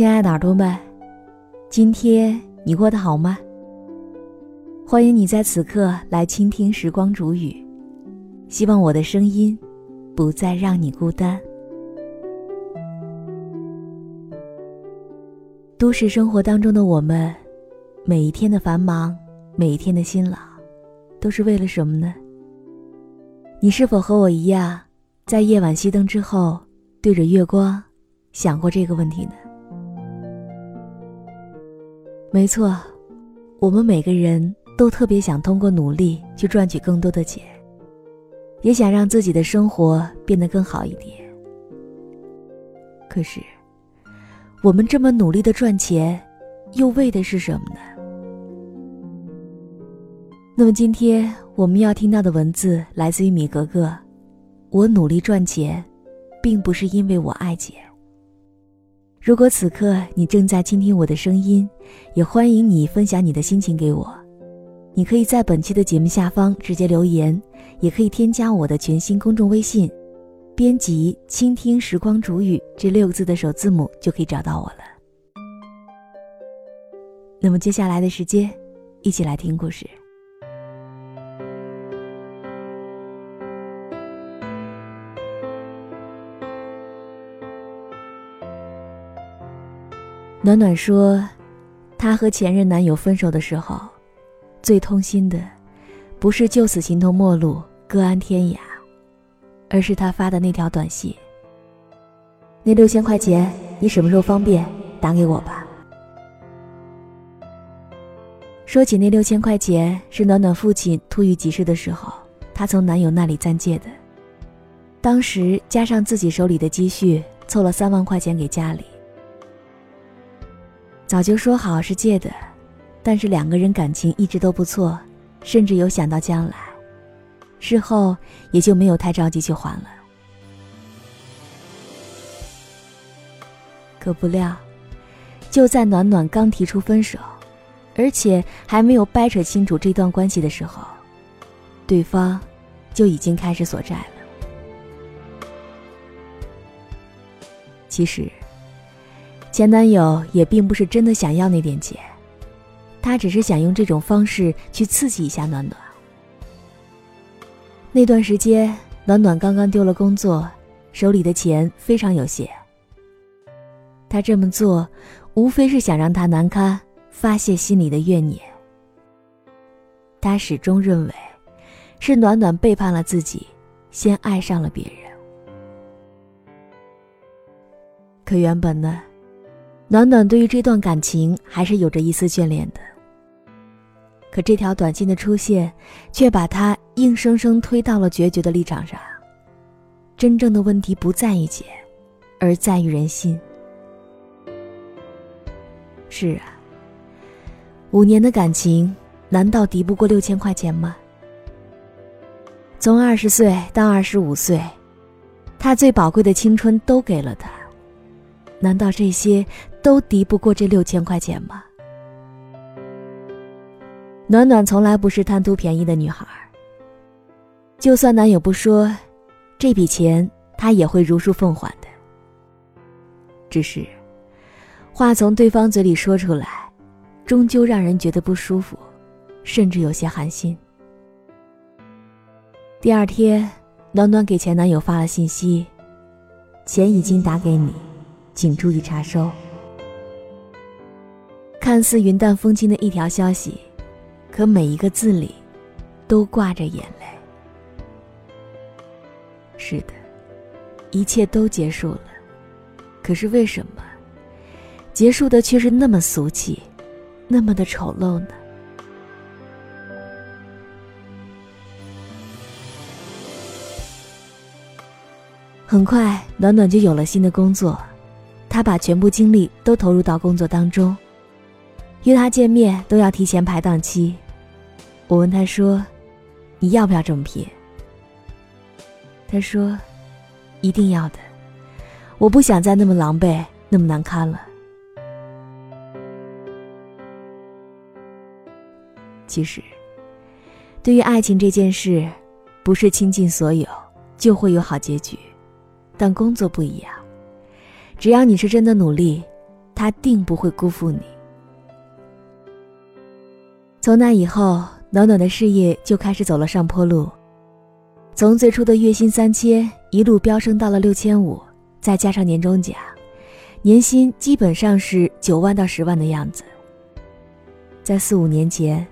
亲爱的耳朵们，今天你过得好吗？欢迎你在此刻来倾听时光煮雨，希望我的声音不再让你孤单。都市生活当中的我们，每一天的繁忙，每一天的辛劳，都是为了什么呢？你是否和我一样，在夜晚熄灯之后，对着月光，想过这个问题呢？没错，我们每个人都特别想通过努力去赚取更多的钱，也想让自己的生活变得更好一点。可是。我们这么努力的赚钱，又为的是什么呢？那么今天我们要听到的文字来自于米格格。我努力赚钱，并不是因为我爱钱。如果此刻你正在倾听我的声音，也欢迎你分享你的心情给我。你可以在本期的节目下方直接留言，也可以添加我的全新公众微信。编辑“倾听时光煮雨”这六个字的首字母就可以找到我了。那么接下来的时间，一起来听故事。暖暖说，她和前任男友分手的时候，最痛心的，不是就此形同陌路、各安天涯。而是他发的那条短信。那六千块钱，你什么时候方便打给我吧？说起那六千块钱，是暖暖父亲突遇急事的时候，她从男友那里暂借的。当时加上自己手里的积蓄，凑了三万块钱给家里。早就说好是借的，但是两个人感情一直都不错，甚至有想到将来。事后也就没有太着急去还了。可不料，就在暖暖刚提出分手，而且还没有掰扯清楚这段关系的时候，对方就已经开始索债了。其实，前男友也并不是真的想要那点钱，他只是想用这种方式去刺激一下暖暖。那段时间，暖暖刚刚丢了工作，手里的钱非常有限。他这么做，无非是想让他难堪，发泄心里的怨念。他始终认为，是暖暖背叛了自己，先爱上了别人。可原本呢，暖暖对于这段感情还是有着一丝眷恋的。可这条短信的出现，却把他硬生生推到了决绝的立场上。真正的问题不在于钱，而在于人心。是啊，五年的感情，难道敌不过六千块钱吗？从二十岁到二十五岁，他最宝贵的青春都给了他，难道这些都敌不过这六千块钱吗？暖暖从来不是贪图便宜的女孩。就算男友不说，这笔钱她也会如数奉还的。只是，话从对方嘴里说出来，终究让人觉得不舒服，甚至有些寒心。第二天，暖暖给前男友发了信息：“钱已经打给你，请注意查收。”看似云淡风轻的一条消息。可每一个字里，都挂着眼泪。是的，一切都结束了。可是为什么，结束的却是那么俗气，那么的丑陋呢？很快，暖暖就有了新的工作，她把全部精力都投入到工作当中。约他见面都要提前排档期，我问他说：“你要不要这么拼？”他说：“一定要的，我不想再那么狼狈、那么难堪了。”其实，对于爱情这件事，不是倾尽所有就会有好结局，但工作不一样，只要你是真的努力。他定不会辜负你。从那以后，暖暖的事业就开始走了上坡路，从最初的月薪三千，一路飙升到了六千五，再加上年终奖，年薪基本上是九万到十万的样子。在四五年前，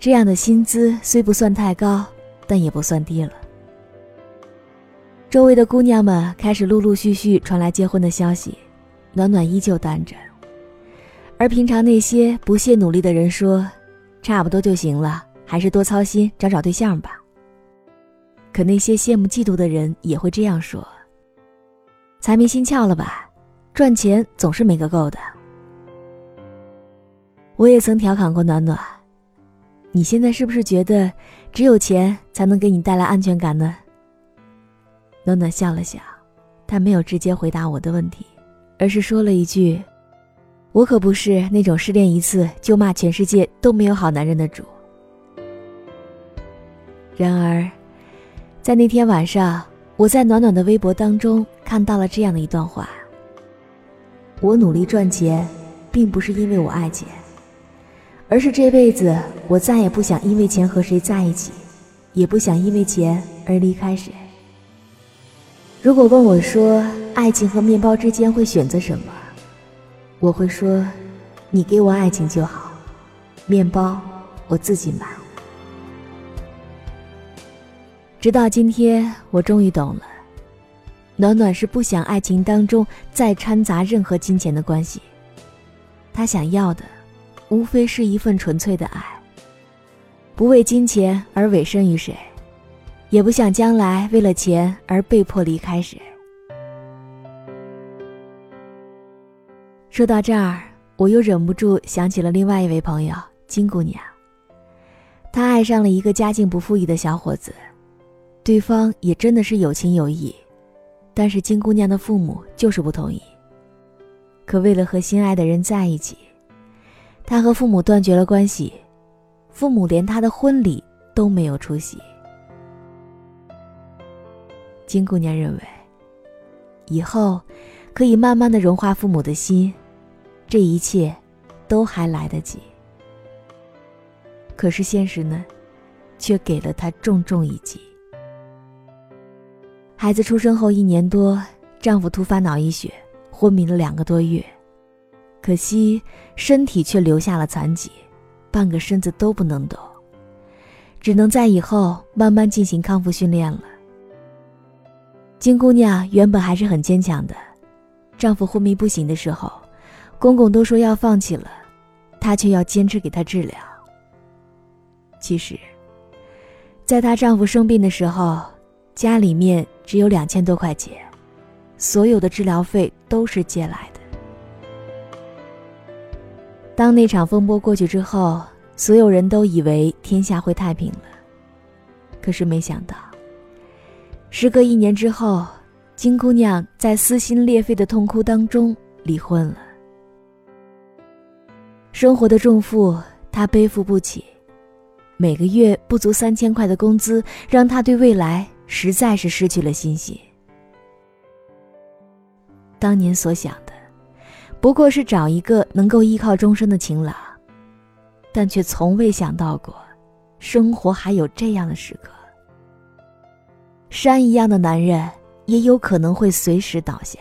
这样的薪资虽不算太高，但也不算低了。周围的姑娘们开始陆陆续续传来结婚的消息，暖暖依旧单着。而平常那些不懈努力的人说。差不多就行了，还是多操心，找找对象吧。可那些羡慕嫉妒的人也会这样说：“财迷心窍了吧？赚钱总是没个够的。”我也曾调侃过暖暖：“你现在是不是觉得只有钱才能给你带来安全感呢？”暖暖笑了笑，但没有直接回答我的问题，而是说了一句。我可不是那种失恋一次就骂全世界都没有好男人的主。然而，在那天晚上，我在暖暖的微博当中看到了这样的一段话：我努力赚钱，并不是因为我爱钱，而是这辈子我再也不想因为钱和谁在一起，也不想因为钱而离开谁。如果问我说，爱情和面包之间会选择什么？我会说：“你给我爱情就好，面包我自己买。”直到今天，我终于懂了，暖暖是不想爱情当中再掺杂任何金钱的关系。他想要的，无非是一份纯粹的爱，不为金钱而委身于谁，也不想将来为了钱而被迫离开谁。说到这儿，我又忍不住想起了另外一位朋友金姑娘。她爱上了一个家境不富裕的小伙子，对方也真的是有情有义，但是金姑娘的父母就是不同意。可为了和心爱的人在一起，她和父母断绝了关系，父母连她的婚礼都没有出席。金姑娘认为，以后可以慢慢的融化父母的心。这一切，都还来得及。可是现实呢，却给了她重重一击。孩子出生后一年多，丈夫突发脑溢血，昏迷了两个多月，可惜身体却留下了残疾，半个身子都不能动，只能在以后慢慢进行康复训练了。金姑娘原本还是很坚强的，丈夫昏迷不醒的时候。公公都说要放弃了，她却要坚持给他治疗。其实，在她丈夫生病的时候，家里面只有两千多块钱，所有的治疗费都是借来的。当那场风波过去之后，所有人都以为天下会太平了，可是没想到，时隔一年之后，金姑娘在撕心裂肺的痛哭当中离婚了。生活的重负，他背负不起。每个月不足三千块的工资，让他对未来实在是失去了信心。当年所想的，不过是找一个能够依靠终身的情郎，但却从未想到过，生活还有这样的时刻。山一样的男人，也有可能会随时倒下。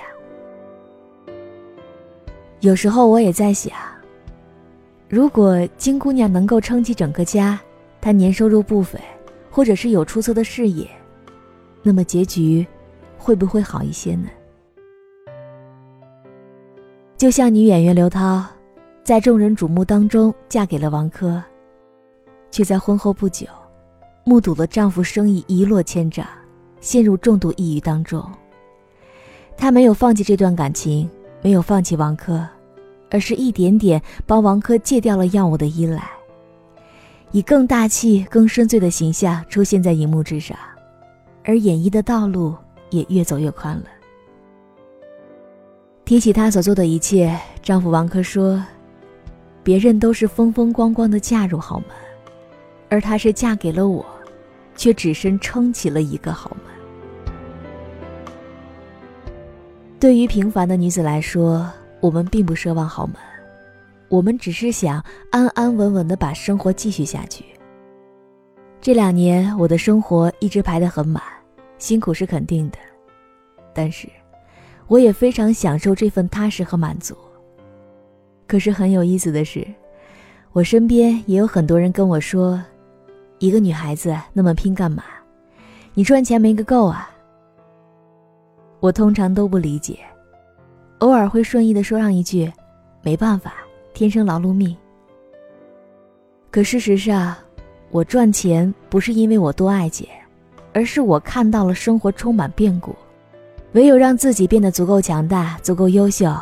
有时候我也在想。如果金姑娘能够撑起整个家，她年收入不菲，或者是有出色的事业，那么结局会不会好一些呢？就像女演员刘涛，在众人瞩目当中嫁给了王珂，却在婚后不久，目睹了丈夫生意一落千丈，陷入重度抑郁当中。她没有放弃这段感情，没有放弃王珂。而是一点点帮王珂戒掉了药物的依赖，以更大气、更深邃的形象出现在荧幕之上，而演艺的道路也越走越宽了。提起她所做的一切，丈夫王珂说：“别人都是风风光光的嫁入豪门，而她是嫁给了我，却只身撑起了一个豪门。”对于平凡的女子来说，我们并不奢望豪门，我们只是想安安稳稳的把生活继续下去。这两年我的生活一直排得很满，辛苦是肯定的，但是，我也非常享受这份踏实和满足。可是很有意思的是，我身边也有很多人跟我说：“一个女孩子那么拼干嘛？你赚钱没个够啊！”我通常都不理解，偶尔会顺意的说上一句：“没办法，天生劳碌命。”可事实上，我赚钱不是因为我多爱姐，而是我看到了生活充满变故，唯有让自己变得足够强大、足够优秀。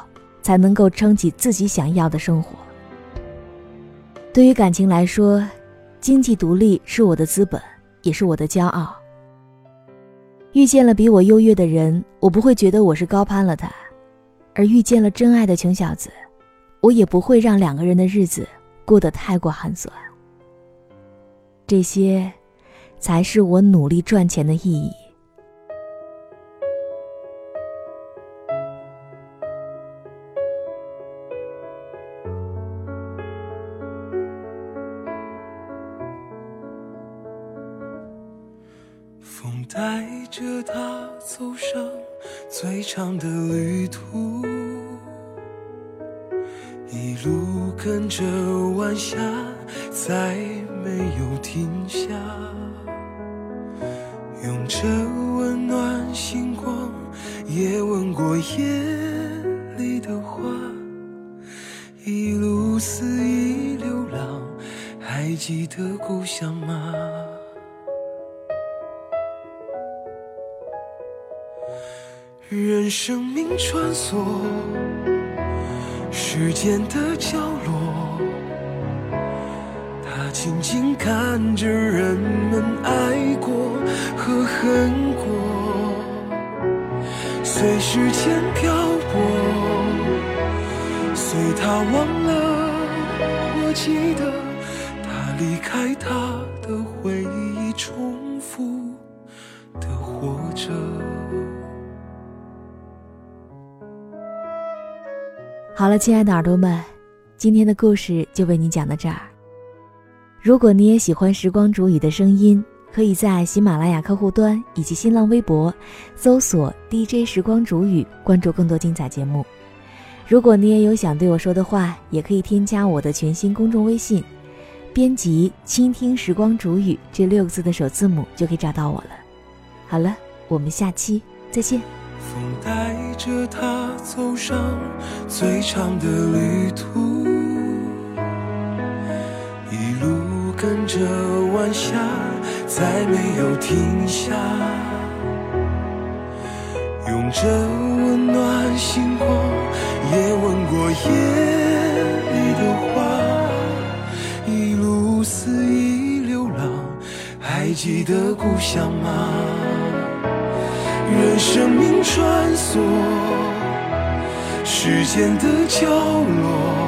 才能够撑起自己想要的生活。对于感情来说，经济独立是我的资本，也是我的骄傲。遇见了比我优越的人，我不会觉得我是高攀了他；而遇见了真爱的穷小子，我也不会让两个人的日子过得太过寒酸。这些，才是我努力赚钱的意义。有停下。用着温暖星光，也吻过夜里的花。一路肆意流浪，还记得故乡吗？任生命穿梭时间的角落，他静静看着人们爱过和恨过，随时间漂泊，随他忘了，我记得他离开他的回忆，重复的活着。好了，亲爱的耳朵们，今天的故事就为你讲到这儿。如果你也喜欢时光煮雨的声音，可以在喜马拉雅客户端以及新浪微博搜索 DJ 时光煮雨，关注更多精彩节目。如果你也有想对我说的话，也可以添加我的全新公众微信，编辑“倾听时光煮雨”这六个字的首字母，就可以找到我了。好了，我们下期再见。风带着他走上最长的旅途，跟着晚霞，再没有停下。用着温暖星光，也吻过夜里的花。一路肆意流浪，还记得故乡吗？任生命穿梭时间的角落，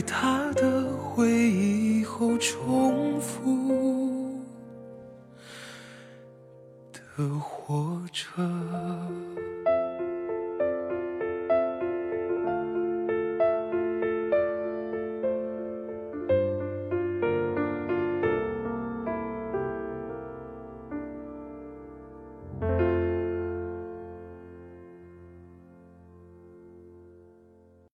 在他的回忆后重复的活着。